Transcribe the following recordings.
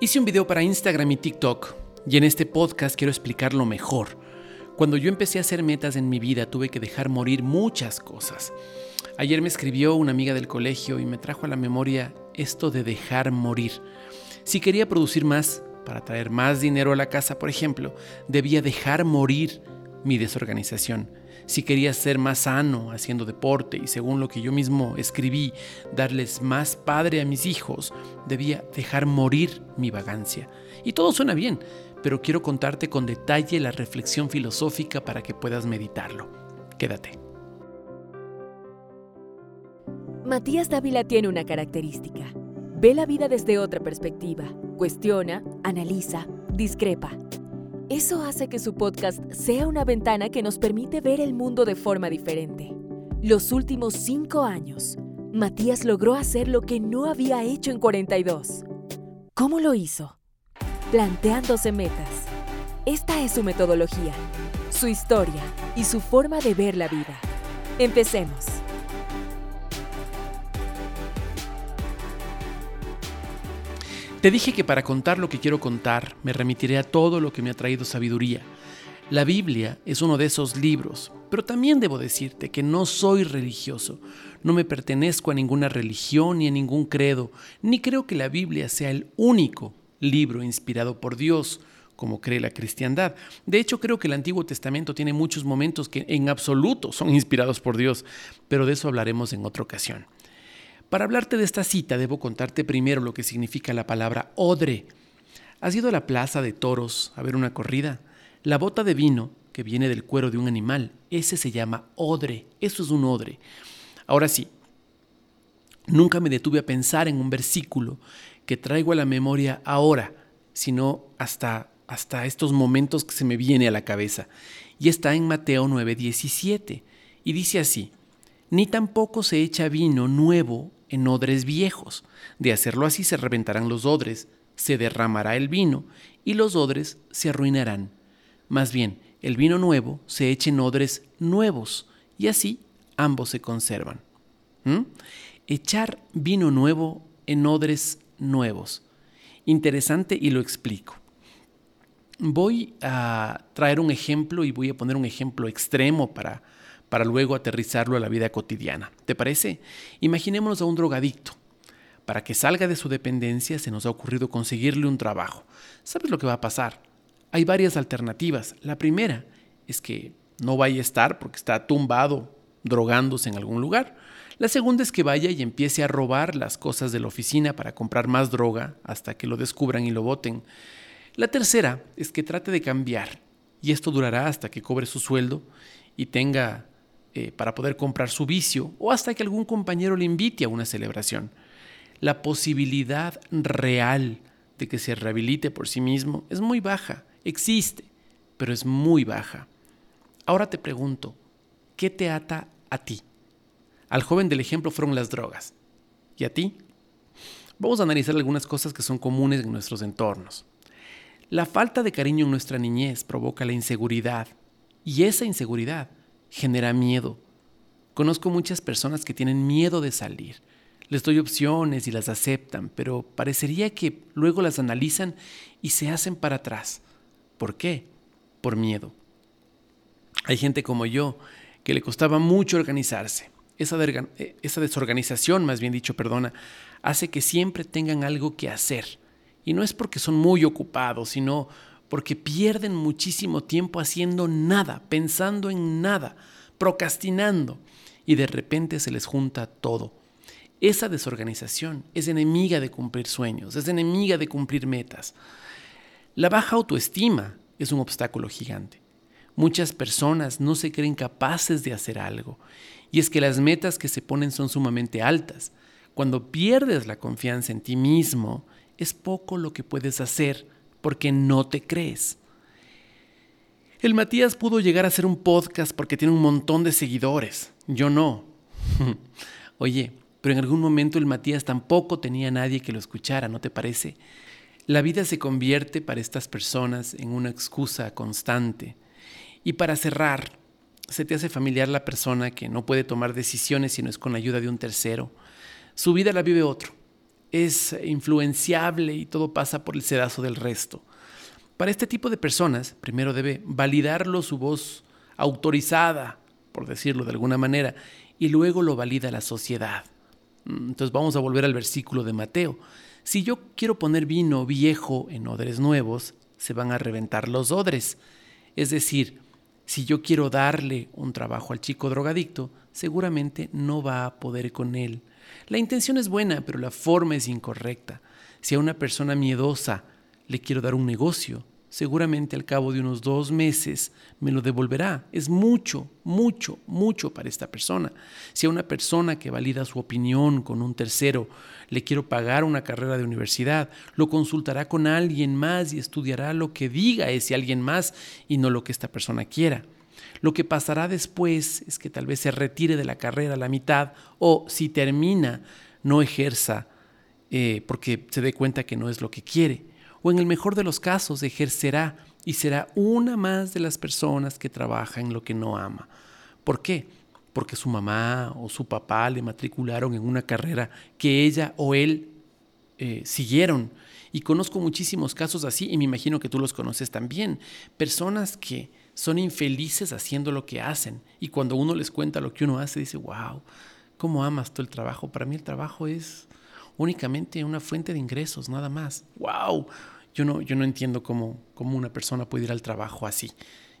Hice un video para Instagram y TikTok y en este podcast quiero explicarlo mejor. Cuando yo empecé a hacer metas en mi vida tuve que dejar morir muchas cosas. Ayer me escribió una amiga del colegio y me trajo a la memoria esto de dejar morir. Si quería producir más, para traer más dinero a la casa, por ejemplo, debía dejar morir mi desorganización. Si quería ser más sano haciendo deporte y según lo que yo mismo escribí, darles más padre a mis hijos, debía dejar morir mi vagancia. Y todo suena bien, pero quiero contarte con detalle la reflexión filosófica para que puedas meditarlo. Quédate. Matías Dávila tiene una característica. Ve la vida desde otra perspectiva, cuestiona, analiza, discrepa. Eso hace que su podcast sea una ventana que nos permite ver el mundo de forma diferente. Los últimos cinco años, Matías logró hacer lo que no había hecho en 42. ¿Cómo lo hizo? Planteándose metas. Esta es su metodología, su historia y su forma de ver la vida. Empecemos. Te dije que para contar lo que quiero contar me remitiré a todo lo que me ha traído sabiduría. La Biblia es uno de esos libros, pero también debo decirte que no soy religioso, no me pertenezco a ninguna religión ni a ningún credo, ni creo que la Biblia sea el único libro inspirado por Dios, como cree la cristiandad. De hecho, creo que el Antiguo Testamento tiene muchos momentos que en absoluto son inspirados por Dios, pero de eso hablaremos en otra ocasión. Para hablarte de esta cita debo contarte primero lo que significa la palabra odre. ¿Has ido a la plaza de toros a ver una corrida? La bota de vino, que viene del cuero de un animal, ese se llama odre. Eso es un odre. Ahora sí, nunca me detuve a pensar en un versículo que traigo a la memoria ahora, sino hasta, hasta estos momentos que se me viene a la cabeza. Y está en Mateo 9:17. Y dice así, ni tampoco se echa vino nuevo en odres viejos. De hacerlo así se reventarán los odres, se derramará el vino y los odres se arruinarán. Más bien, el vino nuevo se echa en odres nuevos y así ambos se conservan. ¿Mm? Echar vino nuevo en odres nuevos. Interesante y lo explico. Voy a traer un ejemplo y voy a poner un ejemplo extremo para para luego aterrizarlo a la vida cotidiana. ¿Te parece? Imaginémonos a un drogadicto. Para que salga de su dependencia se nos ha ocurrido conseguirle un trabajo. ¿Sabes lo que va a pasar? Hay varias alternativas. La primera es que no vaya a estar porque está tumbado, drogándose en algún lugar. La segunda es que vaya y empiece a robar las cosas de la oficina para comprar más droga hasta que lo descubran y lo voten. La tercera es que trate de cambiar y esto durará hasta que cobre su sueldo y tenga eh, para poder comprar su vicio o hasta que algún compañero le invite a una celebración. La posibilidad real de que se rehabilite por sí mismo es muy baja, existe, pero es muy baja. Ahora te pregunto, ¿qué te ata a ti? Al joven del ejemplo fueron las drogas. ¿Y a ti? Vamos a analizar algunas cosas que son comunes en nuestros entornos. La falta de cariño en nuestra niñez provoca la inseguridad y esa inseguridad genera miedo. Conozco muchas personas que tienen miedo de salir. Les doy opciones y las aceptan, pero parecería que luego las analizan y se hacen para atrás. ¿Por qué? Por miedo. Hay gente como yo que le costaba mucho organizarse. Esa, eh, esa desorganización, más bien dicho, perdona, hace que siempre tengan algo que hacer. Y no es porque son muy ocupados, sino porque pierden muchísimo tiempo haciendo nada, pensando en nada, procrastinando, y de repente se les junta todo. Esa desorganización es enemiga de cumplir sueños, es enemiga de cumplir metas. La baja autoestima es un obstáculo gigante. Muchas personas no se creen capaces de hacer algo, y es que las metas que se ponen son sumamente altas. Cuando pierdes la confianza en ti mismo, es poco lo que puedes hacer porque no te crees. El Matías pudo llegar a hacer un podcast porque tiene un montón de seguidores. Yo no. Oye, pero en algún momento el Matías tampoco tenía nadie que lo escuchara, ¿no te parece? La vida se convierte para estas personas en una excusa constante. Y para cerrar, se te hace familiar la persona que no puede tomar decisiones si no es con ayuda de un tercero. Su vida la vive otro. Es influenciable y todo pasa por el sedazo del resto. Para este tipo de personas, primero debe validarlo su voz autorizada, por decirlo de alguna manera, y luego lo valida la sociedad. Mm, entonces vamos a volver al versículo de Mateo. Si yo quiero poner vino viejo en odres nuevos, se van a reventar los odres. Es decir, si yo quiero darle un trabajo al chico drogadicto, seguramente no va a poder con él. La intención es buena, pero la forma es incorrecta. Si a una persona miedosa le quiero dar un negocio, seguramente al cabo de unos dos meses me lo devolverá. Es mucho, mucho, mucho para esta persona. Si a una persona que valida su opinión con un tercero le quiero pagar una carrera de universidad, lo consultará con alguien más y estudiará lo que diga ese alguien más y no lo que esta persona quiera. Lo que pasará después es que tal vez se retire de la carrera a la mitad o si termina, no ejerza eh, porque se dé cuenta que no es lo que quiere o en el mejor de los casos ejercerá y será una más de las personas que trabaja en lo que no ama. ¿Por qué? Porque su mamá o su papá le matricularon en una carrera que ella o él eh, siguieron. Y conozco muchísimos casos así y me imagino que tú los conoces también. Personas que son infelices haciendo lo que hacen y cuando uno les cuenta lo que uno hace dice, wow, ¿cómo amas tú el trabajo? Para mí el trabajo es únicamente una fuente de ingresos, nada más. ¡Wow! Yo no, yo no entiendo cómo, cómo una persona puede ir al trabajo así.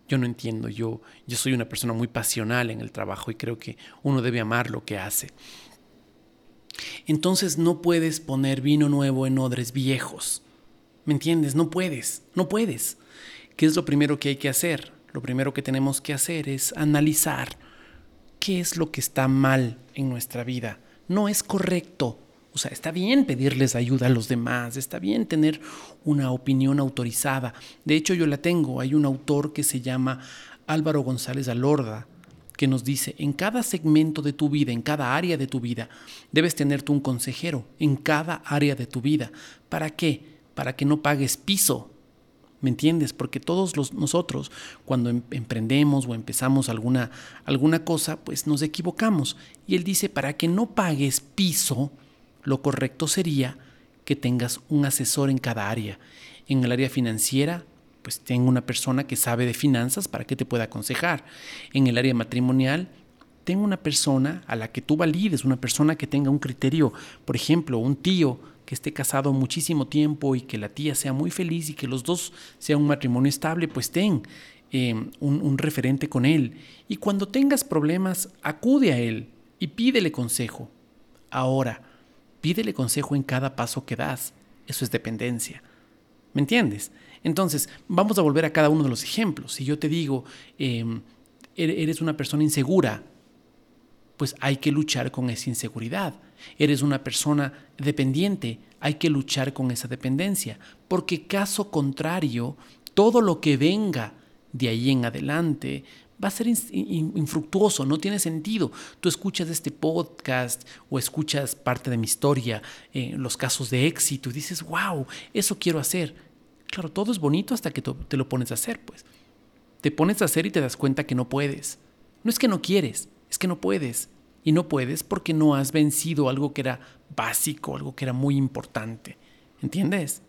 Yo no entiendo, yo, yo soy una persona muy pasional en el trabajo y creo que uno debe amar lo que hace. Entonces no puedes poner vino nuevo en odres viejos. ¿Me entiendes? No puedes, no puedes. ¿Qué es lo primero que hay que hacer? Lo primero que tenemos que hacer es analizar qué es lo que está mal en nuestra vida. No es correcto o sea, está bien pedirles ayuda a los demás, está bien tener una opinión autorizada. De hecho, yo la tengo. Hay un autor que se llama Álvaro González Alorda, que nos dice, en cada segmento de tu vida, en cada área de tu vida, debes tener un consejero, en cada área de tu vida. ¿Para qué? Para que no pagues piso. ¿Me entiendes? Porque todos nosotros, cuando em, emprendemos o empezamos alguna, alguna cosa, pues nos equivocamos. Y él dice, para que no pagues piso, lo correcto sería que tengas un asesor en cada área. En el área financiera, pues tenga una persona que sabe de finanzas para que te pueda aconsejar. En el área matrimonial, tenga una persona a la que tú valides, una persona que tenga un criterio, por ejemplo, un tío que esté casado muchísimo tiempo y que la tía sea muy feliz y que los dos sean un matrimonio estable, pues ten eh, un, referente con él. Y cuando tengas problemas, acude a él y pídele consejo. Ahora, Pídele consejo en cada paso que das. Eso es dependencia. ¿Me entiendes? Entonces, vamos a volver a cada uno de los ejemplos. Si yo te digo, em, eres una persona insegura, pues hay que luchar con esa inseguridad. Eres una persona dependiente, hay que luchar con esa dependencia. Porque caso contrario, todo lo que venga de ahí en adelante va a ser infructuoso, no tiene sentido. Tú escuchas este podcast o escuchas parte de mi historia, eh, los casos de éxito y dices, wow, eso quiero hacer. Claro, todo es bonito hasta que te lo pones a hacer, pues. Te pones a hacer y te das cuenta que no puedes. No es que no quieres, es que no puedes. Y no puedes porque no has vencido algo que era básico, algo que era muy importante. ¿Entiendes?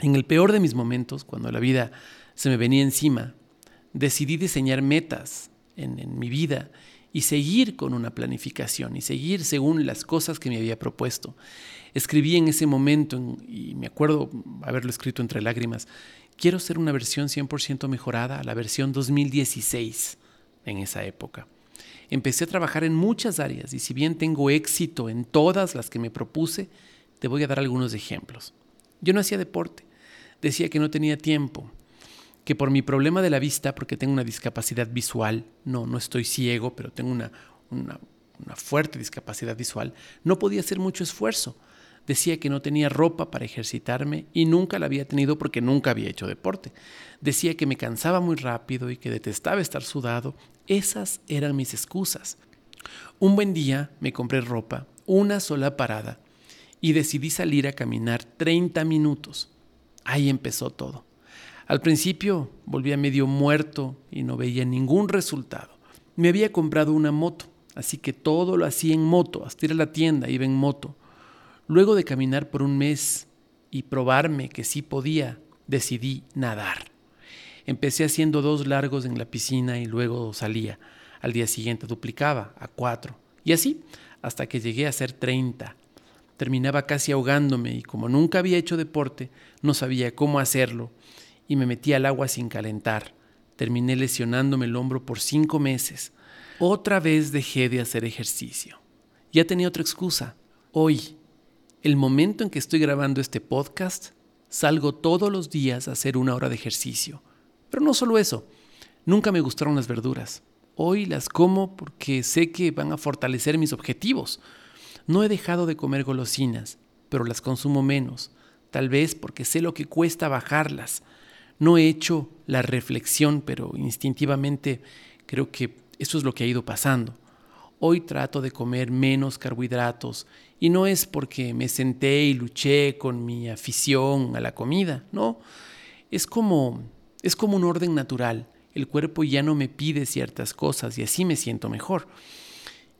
En el peor de mis momentos, cuando la vida se me venía encima, decidí diseñar metas en, mi vida y seguir con una planificación y seguir según las cosas que me había propuesto. Escribí en ese momento, y me acuerdo haberlo escrito entre lágrimas, quiero ser una versión 100% mejorada a la versión 2016 en esa época. Empecé a trabajar en muchas áreas y si bien tengo éxito en todas las que me propuse, te voy a dar algunos ejemplos. Yo no hacía deporte, decía que no tenía tiempo, que por mi problema de la vista, porque tengo una discapacidad visual, no, no estoy ciego, pero tengo una, una, fuerte discapacidad visual, no podía hacer mucho esfuerzo. Decía que no tenía ropa para ejercitarme y nunca la había tenido porque nunca había hecho deporte. Decía que me cansaba muy rápido y que detestaba estar sudado. Esas eran mis excusas. Un buen día me compré ropa, una sola parada, y decidí salir a caminar 30 minutos. Ahí empezó todo. Al principio volvía medio muerto y no veía ningún resultado. Me había comprado una moto, así que todo lo hacía en moto, hasta ir a la tienda iba en moto. Luego de caminar por un mes y probarme que sí podía, decidí nadar. Empecé haciendo dos largos en la piscina y luego salía. Al día siguiente duplicaba a cuatro. Y así hasta que llegué a ser treinta. Terminaba casi ahogándome y como nunca había hecho deporte, no sabía cómo hacerlo y me metí al agua sin calentar. Terminé lesionándome el hombro por cinco meses. Otra vez dejé de hacer ejercicio. Ya tenía otra excusa. Hoy, el momento en que estoy grabando este podcast, salgo todos los días a hacer una hora de ejercicio. Pero no solo eso, nunca me gustaron las verduras. Hoy las como porque sé que van a fortalecer mis objetivos. No he dejado de comer golosinas, pero las consumo menos, tal vez porque sé lo que cuesta bajarlas. No he hecho la reflexión, pero instintivamente creo que eso es lo que ha ido pasando. Hoy trato de comer menos carbohidratos y no es porque me senté y luché con mi afición a la comida, no. Es como es como un orden natural. El cuerpo ya no me pide ciertas cosas y así me siento mejor.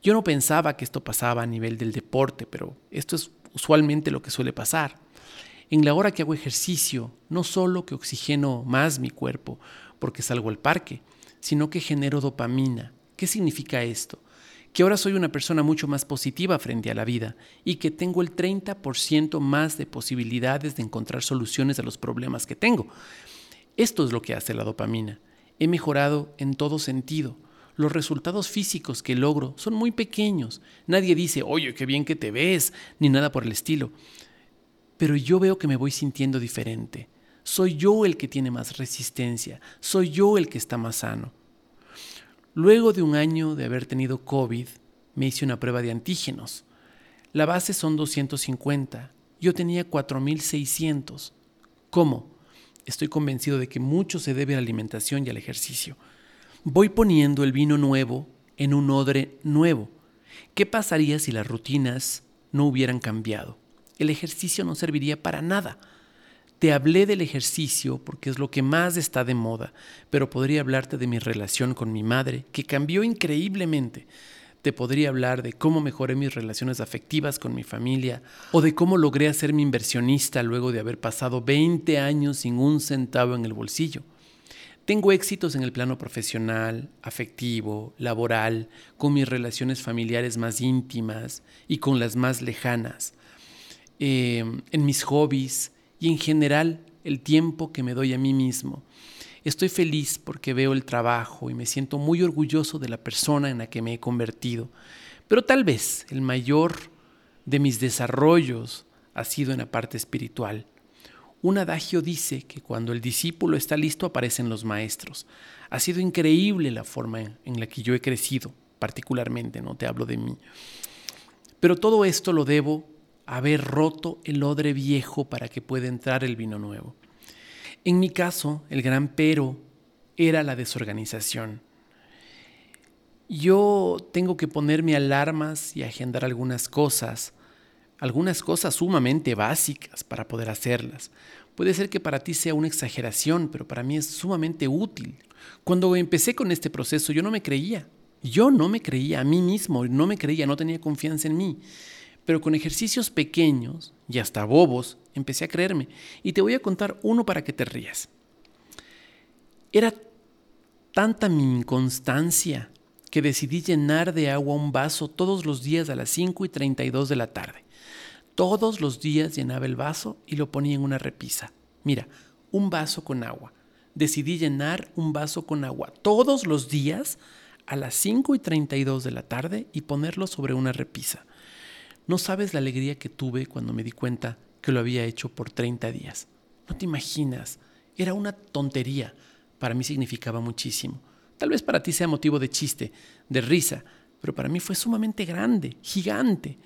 Yo no pensaba que esto pasaba a nivel del deporte, pero esto es usualmente lo que suele pasar. En la hora que hago ejercicio, no solo que oxigeno más mi cuerpo porque salgo al parque, sino que genero dopamina. ¿Qué significa esto? Que ahora soy una persona mucho más positiva frente a la vida y que tengo el 30% más de posibilidades de encontrar soluciones a los problemas que tengo. Esto es lo que hace la dopamina. He mejorado en todo sentido. Los resultados físicos que logro son muy pequeños. Nadie dice, oye, qué bien que te ves, ni nada por el estilo. Pero yo veo que me voy sintiendo diferente. Soy yo el que tiene más resistencia. Soy yo el que está más sano. Luego de un año de haber tenido COVID, me hice una prueba de antígenos. La base son 250. Yo tenía 4600. ¿Cómo? Estoy convencido de que mucho se debe a la alimentación y al ejercicio. Voy poniendo el vino nuevo en un odre nuevo. ¿Qué pasaría si las rutinas no hubieran cambiado? El ejercicio no serviría para nada. Te hablé del ejercicio porque es lo que más está de moda, pero podría hablarte de mi relación con mi madre, que cambió increíblemente. Te podría hablar de cómo mejoré mis relaciones afectivas con mi familia o de cómo logré hacerme inversionista luego de haber pasado 20 años sin un centavo en el bolsillo. Tengo éxitos en el plano profesional, afectivo, laboral, con mis relaciones familiares más íntimas y con las más lejanas, eh, en mis hobbies, y en general el tiempo que me doy a mí mismo. Estoy feliz porque veo el trabajo y me siento muy orgulloso de la persona en la que me he convertido. Pero tal vez el mayor de mis desarrollos ha sido en la parte espiritual. Un adagio dice que cuando el discípulo está listo aparecen los maestros. Ha sido increíble la forma en la que yo he crecido, particularmente, no te hablo de mí. Pero todo esto lo debo haber roto el odre viejo para que pueda entrar el vino nuevo. En mi caso, el gran pero era la desorganización. Yo tengo que ponerme alarmas y agendar algunas cosas, algunas cosas sumamente básicas para poder hacerlas. Puede ser que para ti sea una exageración, pero para mí es sumamente útil. Cuando empecé con este proceso yo no me creía, yo no me creía a mí mismo, no me creía, no tenía confianza en mí. Pero con ejercicios pequeños y hasta bobos empecé a creerme. Y te voy a contar uno para que te rías. Era tanta mi inconstancia que decidí llenar de agua un vaso todos los días a las 5 y 32 de la tarde. Todos los días llenaba el vaso y lo ponía en una repisa. Mira, un vaso con agua. Decidí llenar un vaso con agua todos los días a las 5 y 32 de la tarde y ponerlo sobre una repisa. No sabes la alegría que tuve cuando me di cuenta que lo había hecho por 30 días. No te imaginas, era una tontería. Para mí significaba muchísimo. Tal vez para ti sea motivo de chiste, de risa, pero para mí fue sumamente grande, gigante.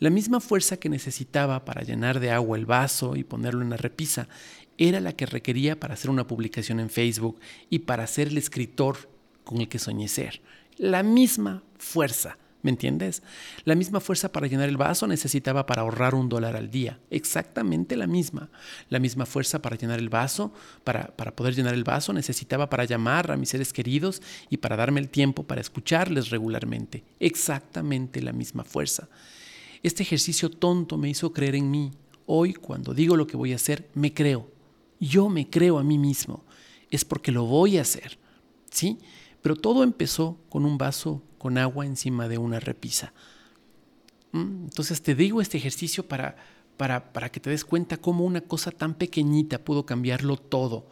La misma fuerza que necesitaba para llenar de agua el vaso y ponerlo en la repisa era la que requería para hacer una publicación en Facebook y para ser el escritor con el que soñé ser. La misma fuerza. ¿Me entiendes? La misma fuerza para llenar el vaso necesitaba para ahorrar un dólar al día. Exactamente la misma. La misma fuerza para llenar el vaso, para, para, poder llenar el vaso, necesitaba para llamar a mis seres queridos y para darme el tiempo para escucharles regularmente. Exactamente la misma fuerza. Este ejercicio tonto me hizo creer en mí. Hoy, cuando digo lo que voy a hacer, me creo. Yo me creo a mí mismo. Es porque lo voy a hacer. ¿Sí? Pero todo empezó con un vaso con agua encima de una repisa. ¿Mm? Entonces te digo este ejercicio para, para, para que te des cuenta cómo una cosa tan pequeñita pudo cambiarlo todo.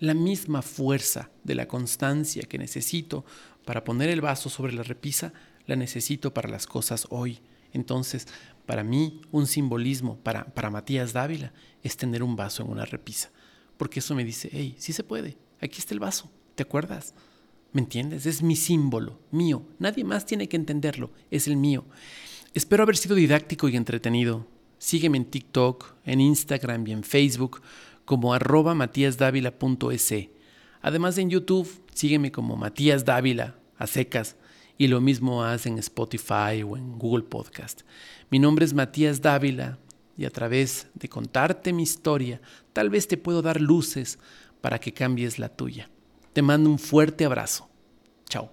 La misma fuerza de la constancia que necesito para poner el vaso sobre la repisa, la necesito para las cosas hoy. Entonces, para mí, un simbolismo para, para Matías Dávila es tener un vaso en una repisa. Porque eso me dice, hey, sí se puede, aquí está el vaso, ¿te acuerdas? ¿Me entiendes? Es mi símbolo, mío. Nadie más tiene que entenderlo, es el mío. Espero haber sido didáctico y entretenido. Sígueme en TikTok, en Instagram y en Facebook como arroba matíasdávila.es. Además en YouTube, sígueme como Matías Dávila, a secas, y lo mismo haz en Spotify o en Google Podcast. Mi nombre es Matías Dávila y a través de contarte mi historia, tal vez te puedo dar luces para que cambies la tuya. Te mando un fuerte abrazo. Chao.